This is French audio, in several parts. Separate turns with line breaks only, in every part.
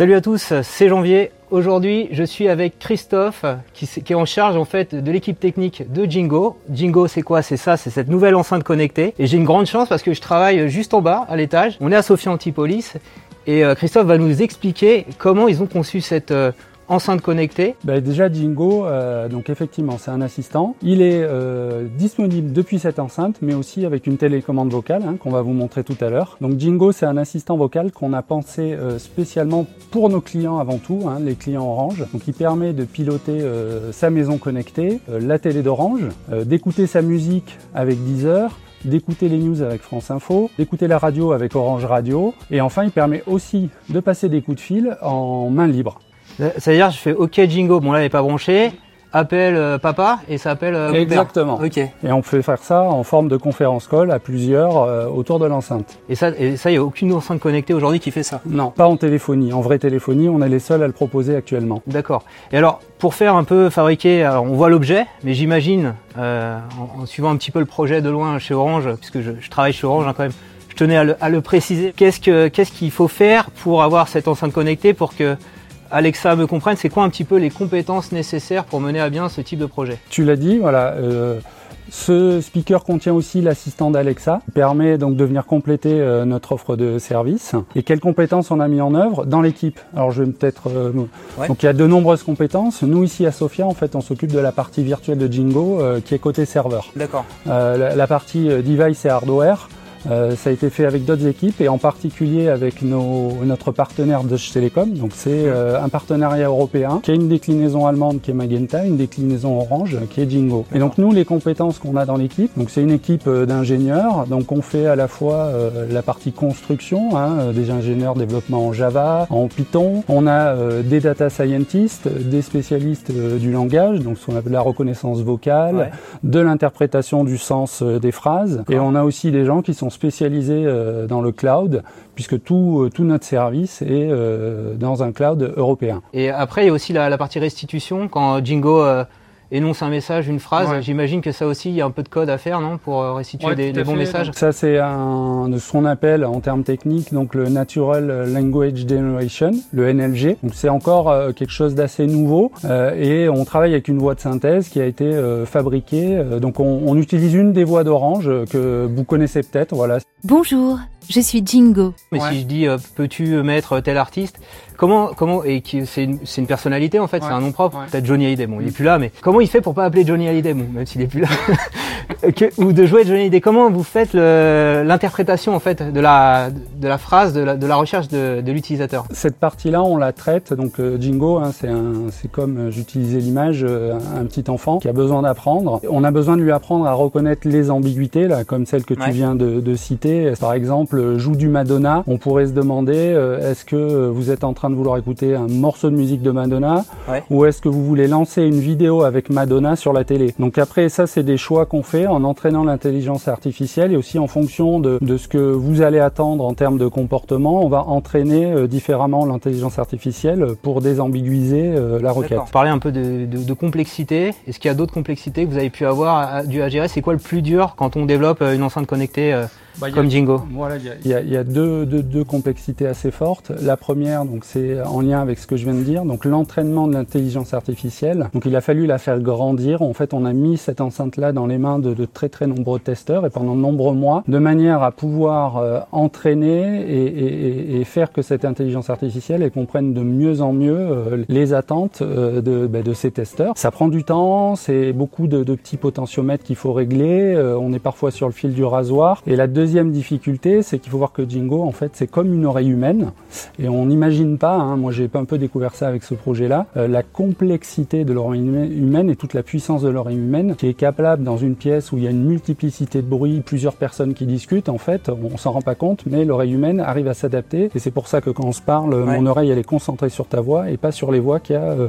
Salut à tous, c'est Janvier. Aujourd'hui, je suis avec Christophe qui, est en charge en fait de l'équipe technique de Jingo. Jingo, c'est quoi? C'est ça, c'est cette nouvelle enceinte connectée. Et j'ai une grande chance parce que je travaille juste en bas, à l'étage. On est à Sophia Antipolis et euh, Christophe va nous expliquer comment ils ont conçu cette euh, enceinte connectée
ben Déjà Jingo, euh, donc effectivement c'est un assistant. Il est euh, disponible depuis cette enceinte mais aussi avec une télécommande vocale hein, qu'on va vous montrer tout à l'heure. Donc Jingo c'est un assistant vocal qu'on a pensé euh, spécialement pour nos clients avant tout, hein, les clients Orange. Donc il permet de piloter sa maison connectée, la télé d'Orange, d'écouter sa musique avec Deezer, d'écouter les news avec France Info, d'écouter la radio avec Orange Radio, et enfin il permet aussi de passer des coups de fil en main libre.
C'est-à-dire, je fais OK Jingo, bon là, il n'est pas branché, appelle euh, papa et ça appelle euh,
Exactement. Ok. Et on peut faire ça en forme de conférence call à plusieurs euh, autour de l'enceinte.
Et ça, et ça, il n'y a aucune enceinte connectée aujourd'hui qui fait ça?
Non, pas en téléphonie. En vraie téléphonie, on est les seuls à le proposer actuellement.
D'accord. Et alors, pour faire un peu fabriquer, alors on voit l'objet, mais j'imagine, en, suivant un petit peu le projet de loin chez Orange, puisque je, travaille chez Orange hein, quand même, je tenais à le, à le préciser. Qu'est-ce que qu'est-ce qu'il faut faire pour avoir cette enceinte connectée pour que Alexa me comprenne, c'est quoi un petit peu les compétences nécessaires pour mener à bien ce type de projet
Tu l'as dit, voilà. Euh, ce speaker contient aussi l'assistant d'Alexa, qui permet donc de venir compléter euh, notre offre de service. Et quelles compétences on a mis en œuvre dans l'équipe? Alors je vais peut-être. Euh, donc il y a de nombreuses compétences. Nous ici à Sofia, en fait, on s'occupe de la partie virtuelle de Jingo, qui est côté serveur.
D'accord.
la, partie device et hardware. Euh, ça a été fait avec d'autres équipes et en particulier avec nos, notre partenaire Deutsche Telekom. Donc c'est euh, un partenariat européen qui a une déclinaison allemande qui est Magenta, une déclinaison orange qui est Jingo. Et donc nous les compétences qu'on a dans l'équipe, donc c'est une équipe euh, d'ingénieurs. Donc on fait à la fois la partie construction, hein, des ingénieurs développement en Java, en Python. On a des data scientists, des spécialistes du langage, donc ce qu'on appelle la reconnaissance vocale, de l'interprétation du sens des phrases. Et on a aussi des gens qui sont spécialisés euh, dans le cloud, puisque tout, euh, notre service est euh, dans un cloud européen.
Et après, il y a aussi la partie restitution. Quand Jingo énonce un message, une phrase. J'imagine que ça aussi, il y a un peu de code à faire, non, pour euh, restituer des, bons messages.
ça, c'est un de ce qu'on appelle en termes techniques donc le Natural Language Generation, le NLG. Donc c'est encore euh, quelque chose d'assez nouveau euh, et on travaille avec une voix de synthèse qui a été fabriquée. donc on, on, utilise une des voix d'Orange que vous connaissez peut-être. Voilà.
Bonjour, je suis Jingo.
Mais si je dis peux-tu mettre tel artiste, comment comment et c'est une, une, personnalité en fait, c'est un nom propre. Peut-être Johnny Hallyday. Bon, il est plus là, mais comment il fait pour pas appeler Johnny Hallyday, bon, même s'il est plus là, ou de jouer Johnny Hallyday Comment vous faites l'interprétation en fait de la de la phrase, de la, de la recherche de, de l'utilisateur?
Cette partie-là, on la traite. Donc euh, Jingo, hein, c'est c'est comme euh, j'utilisais l'image, euh, un, petit enfant qui a besoin d'apprendre. On a besoin de lui apprendre à reconnaître les ambiguïtés là, comme celle que tu viens de, de, citer. Par exemple, joue du Madonna. On pourrait se demander est-ce que vous êtes en train de vouloir écouter un morceau de musique de Madonna ou est-ce que vous voulez lancer une vidéo avec Madonna sur la télé? Donc après ça c'est des choix qu'on fait en entraînant l'intelligence artificielle et aussi en fonction de, de, ce que vous allez attendre en termes de comportement, on va entraîner euh, différemment l'intelligence artificielle pour désambiguiser euh, la requête.
Parler un peu de, de, de complexité. Est-ce qu'il y a d'autres complexités que vous avez pu avoir dû à gérer? C'est quoi le plus dur quand on développe euh, une enceinte connectée bah, comme Jingo
Voilà, il y a, y a deux, deux, deux, complexités assez fortes. La première, donc c'est en lien avec ce que je viens de dire, donc l'entraînement de l'intelligence artificielle. Donc il a fallu la faire grandir. En fait, on a mis cette enceinte-là dans les mains de, de, très très nombreux testeurs et pendant de nombreux mois, de manière à pouvoir euh, entraîner et, et, et, faire que cette intelligence artificielle elle comprenne de mieux en mieux euh, les attentes euh, de, bah, de ces testeurs. Ça prend du temps, c'est beaucoup de, de petits potentiomètres qu'il faut régler. on est parfois sur le fil du rasoir. Et la deuxième difficulté, c'est qu'il faut voir que Jingo, en fait, c'est comme une oreille humaine. Et on n'imagine pas, hein, moi j'ai un peu découvert ça avec ce projet-là, euh, la complexité de l'oreille humaine et toute la puissance de l'oreille humaine qui est capable dans une pièce où il y a une multiplicité de bruits, plusieurs personnes qui discutent, en fait, on s'en rend pas compte, mais l'oreille humaine arrive à s'adapter. Et c'est pour ça que quand on se parle, mon oreille elle est concentrée sur ta voix et pas sur les voix qu'il y a euh,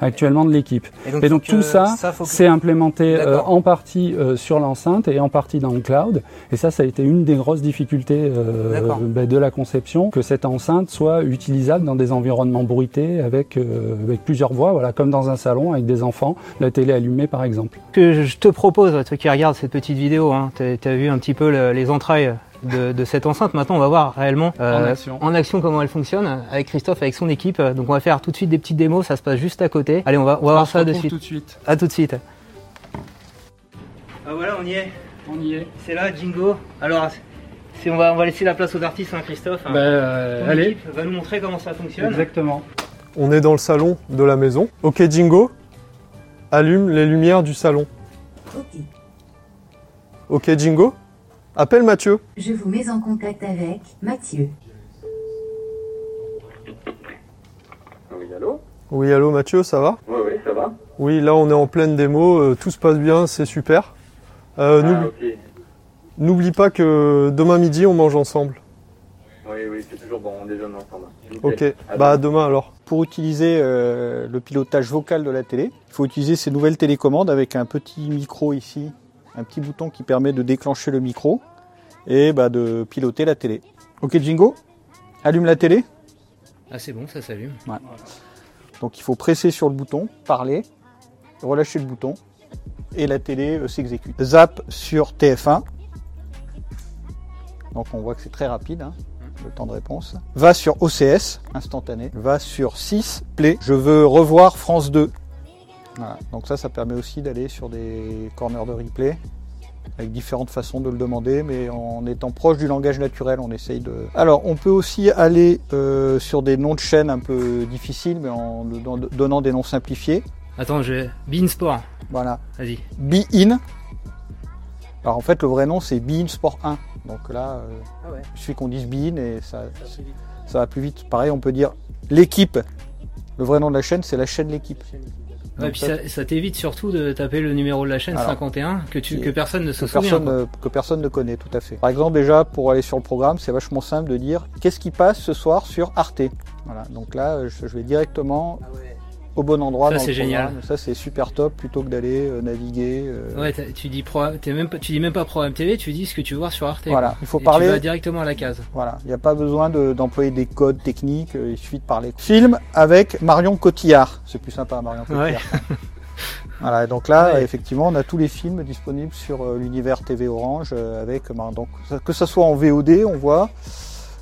actuellement de l'équipe. Et donc, tout ça, c'est implémenté euh, en partie sur l'enceinte et en partie dans le cloud. Et ça, ça a été une une des grosses difficultés euh, bah, de la conception, que cette enceinte soit utilisable dans des environnements bruités avec, euh, avec plusieurs voix, voilà, comme dans un salon avec des enfants, la télé allumée par exemple.
Que je te propose, toi qui regardes cette petite vidéo, hein, tu as, vu un petit peu les entrailles de, de cette enceinte. Maintenant, on va voir réellement
En action.
en action comment elle fonctionne avec Christophe, avec son équipe. Donc, on va faire tout de suite des petites démos. Ça se passe juste à côté. Allez, on va, on va voir
se
ça de suite.
tout de suite.
À tout de suite. Ah voilà, on y est.
On y est.
C'est là, Jingo. Alors, on va, on va laisser la place aux artistes, hein, Christophe.
Bah, euh,
Ton
allez.
équipe va nous montrer comment ça fonctionne.
Exactement.
On est dans le salon de la maison. Ok Jingo, allume les lumières du salon.
Ok.
Ok Jingo, appelle Mathieu.
Je vous mets en contact avec Mathieu.
Oui, allô?
Oui allô Mathieu, ça va?
Oui, oui, ça va
Oui là on est en pleine démo, euh, tout se passe bien, c'est super. Euh,
Ah,
n'oublie- pas que demain midi on mange ensemble.
Oui, oui, c'est toujours bon, on déjeune ensemble.
Ok,
À
bah à
demain.
demain alors.
Pour utiliser euh, le pilotage vocal de la télé, il faut utiliser ces nouvelles télécommandes avec un petit micro ici, un petit bouton qui permet de déclencher le micro et bah, de piloter la télé. Ok Jingo, allume la télé?
Ah, c'est bon, ça s'allume.
Donc il faut presser sur le bouton, parler, relâcher le bouton et la télé euh, s'exécute. Zap sur TF1. Donc on voit que c'est très rapide, hein, le temps de réponse. Va sur OCS, instantané. Va sur 6, Play. Je veux revoir France 2. Voilà. Donc ça, ça permet aussi d'aller sur des corners de replay avec différentes façons de le demander, mais en étant proche du langage naturel, on essaye de. Alors, on peut aussi aller euh, sur des noms de chaînes un peu difficiles, mais en don- donnant des noms simplifiés.
Attends, je vais. Bean Sport.
Voilà.
Vas-y.
Be In. Alors en fait, le vrai nom c'est Be In Sport 1. Donc là, euh,
Ah ouais.
suffit qu'on dise Be In et ça, ça va plus vite. Pareil, on peut dire l'équipe. Le vrai nom de la chaîne, c'est la chaîne l'équipe.
Ouais, puis
ça,
t'évite surtout de taper le numéro de la chaîne
Alors,
51 que, tu, que personne ne se
que
souvient.
personne, que personne ne connaît, tout à fait. Par exemple, déjà, pour aller sur le programme, c'est vachement simple de dire qu'est-ce qui passe ce soir sur Arte? Voilà, donc là, je, je vais directement au bon endroit
Ça,
dans le
c'est génial.
Ça, c'est super top plutôt que d'aller euh, naviguer. euh,
Ouais, tu dis pro, même pas, tu dis même pas programme TV, tu dis ce que tu veux voir sur Arte.
Voilà, il faut
Et
parler-
Tu vas directement à la case.
Voilà, il n'y a pas besoin de- d'employer des codes techniques, euh, il suffit de parler. Film avec Marion Cotillard, c'est plus sympa Marion Cotillard.
Ouais.
Voilà, donc là,
Ouais.
effectivement, on a tous les films disponibles sur euh, l'univers TV Orange, euh, avec euh, donc que ça soit en VOD, on voit,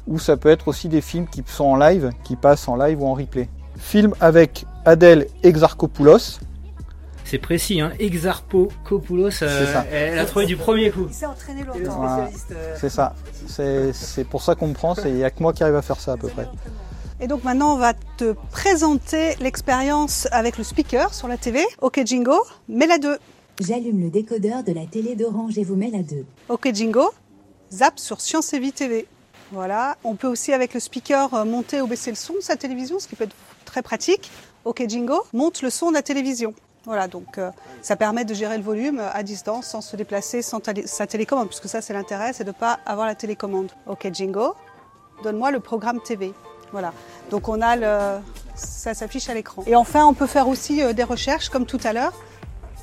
ou ça peut être aussi des films qui sont en live, qui passent en live ou en replay. Film avec Adèle Exarchopoulos,
C'est précis, hein. Exarchopoulos, euh,
C'est ça.
elle a trouvé du premier coup.
Il s'est entraîné longtemps.
Voilà. c'est ça. C'est c'est pour ça qu'on me prend, c'est- il n'y a que moi qui arrive à faire ça à peu près.
Et donc maintenant, on va te présenter l'expérience avec le speaker sur la TV. Ok Jingo, mets la 2.
J'allume le décodeur de la télé d'Orange et vous mets la 2.
Ok Jingo, zap sur Science et Vie TV. Voilà, on peut aussi avec le speaker euh, monter ou baisser le son de sa télévision, ce qui peut être très pratique. Ok Jingo, monte le son de la télévision. Voilà, donc euh, ça permet de gérer le volume euh, à distance sans se déplacer sans sa télécommande, puisque ça c'est l'intérêt, c'est de ne pas avoir la télécommande. Ok Jingo, donne-moi le programme TV. Voilà, donc on a le, ça s'affiche à l'écran. Et enfin, on peut faire aussi euh, des recherches comme tout à l'heure.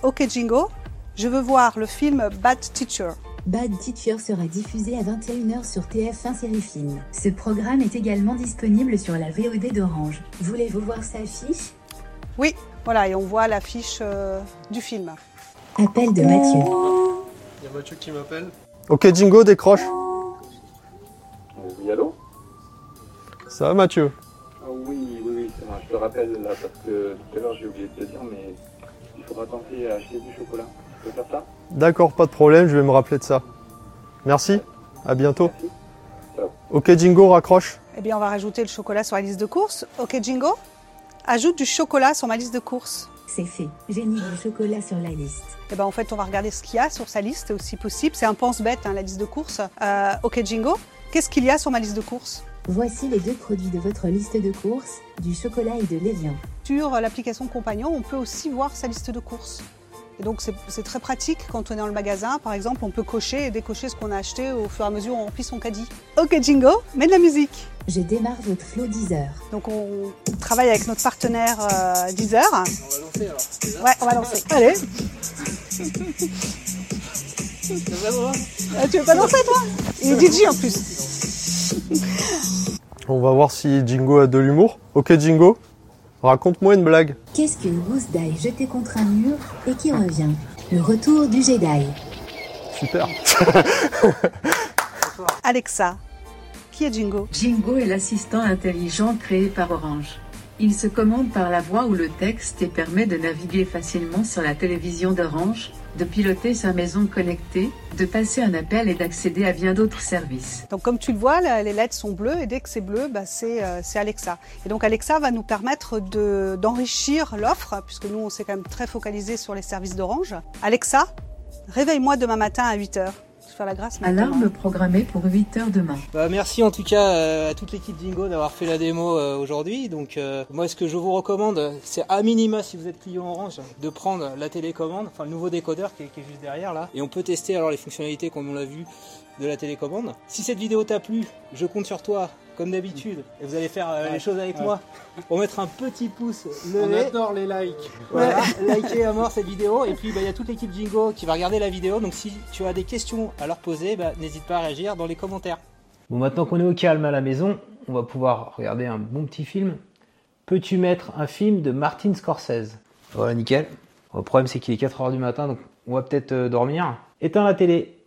Ok Jingo, je veux voir le film Bad Teacher.
Bad Teacher sera diffusé à 21h sur TF1 Série Film. Ce programme est également disponible sur la VOD d'Orange. Voulez-vous voir sa fiche?
Oui, voilà, et on voit l'affiche euh, du film.
Appel de Mathieu.
Il y a Mathieu qui m'appelle. Ok Jingo, décroche.
Oui, allô?
Ça va Mathieu?
Ah Oui, oui, oui, c'est moi. Je te rappelle là parce que tout à l'heure j'ai oublié de te dire, mais il faudra tenter à acheter du chocolat. Tu peux faire ça
D'accord, pas de problème, je vais me rappeler de ça. Merci, à bientôt.
Merci. Ciao.
Ok Jingo, raccroche.
Eh bien, on va rajouter le chocolat sur la liste de courses. Ok, Jingo Ajoute du chocolat sur ma liste de courses.
C'est fait. J'ai mis du chocolat sur la liste.
Eh ben, en fait, on va regarder ce qu'il y a sur sa liste, aussi possible. C'est un pense-bête, hein, la liste de courses. Euh, ok, Jingo Qu'est-ce qu'il y a sur ma liste de courses?
Voici les deux produits de votre liste de courses, du chocolat et de l'évian.
Sur l'application Compagnon, on peut aussi voir sa liste de courses. Et donc, c'est très pratique quand on est dans le magasin. Par exemple, on peut cocher et décocher ce qu'on a acheté au fur et à mesure où on remplit son caddie. Ok, Jingo Mets de la musique
Je démarre votre flow Deezer.
Donc on travaille avec notre partenaire euh, Deezer. On va lancer alors. Ouais, on va lancer. Allez. Ah, tu veux pas lancer toi? Il est DJ en plus.
On va voir si Jingo a de l'humour. Ok Jingo, raconte-moi une blague.
Qu'est-ce qu'une gousse d'ail jetée contre un mur et qui revient Le retour du Jedi.
Super.
Alexa. Qui est Jingo?
Jingo est l'assistant intelligent créé par Orange. Il se commande par la voix ou le texte et permet de naviguer facilement sur la télévision d'Orange, de piloter sa maison connectée, de passer un appel et d'accéder à bien d'autres services.
Donc comme tu le vois, les lettres sont bleues et dès que c'est bleu, bah, c'est euh, c'est Alexa. Et donc Alexa va nous permettre de- d'enrichir l'offre, puisque nous on s'est quand même très focalisé sur les services d'Orange. Alexa, réveille-moi demain matin à 8h. Je vais faire la grâce maintenant.
Alarme programmée pour 8 heures demain.
Bah, merci en tout cas euh, à toute l'équipe Dingo d'avoir fait la démo euh, aujourd'hui. Donc euh, moi ce que je vous recommande, c'est à minima si vous êtes client Orange, de prendre la télécommande, enfin le nouveau décodeur qui est, qui est juste derrière là. Et on peut tester alors les fonctionnalités comme on l'a vu de la télécommande. Si cette vidéo t'a plu, je compte sur toi comme d'habitude. Et vous allez faire euh, les choses avec moi pour mettre un petit pouce levé.
adore les likes.
Voilà, likez à mort cette vidéo. Et puis, bah, il y a toute l'équipe Jingo qui va regarder la vidéo. Donc, si tu as des questions à leur poser, bah, n'hésite pas à réagir dans les commentaires. Bon, maintenant qu'on est au calme à la maison, on va pouvoir regarder un bon petit film. Peux-tu mettre un film de Martin Scorsese? Voilà, nickel. Le problème, c'est qu'il est 4h du matin, donc on va peut-être euh, dormir. Éteins la télé.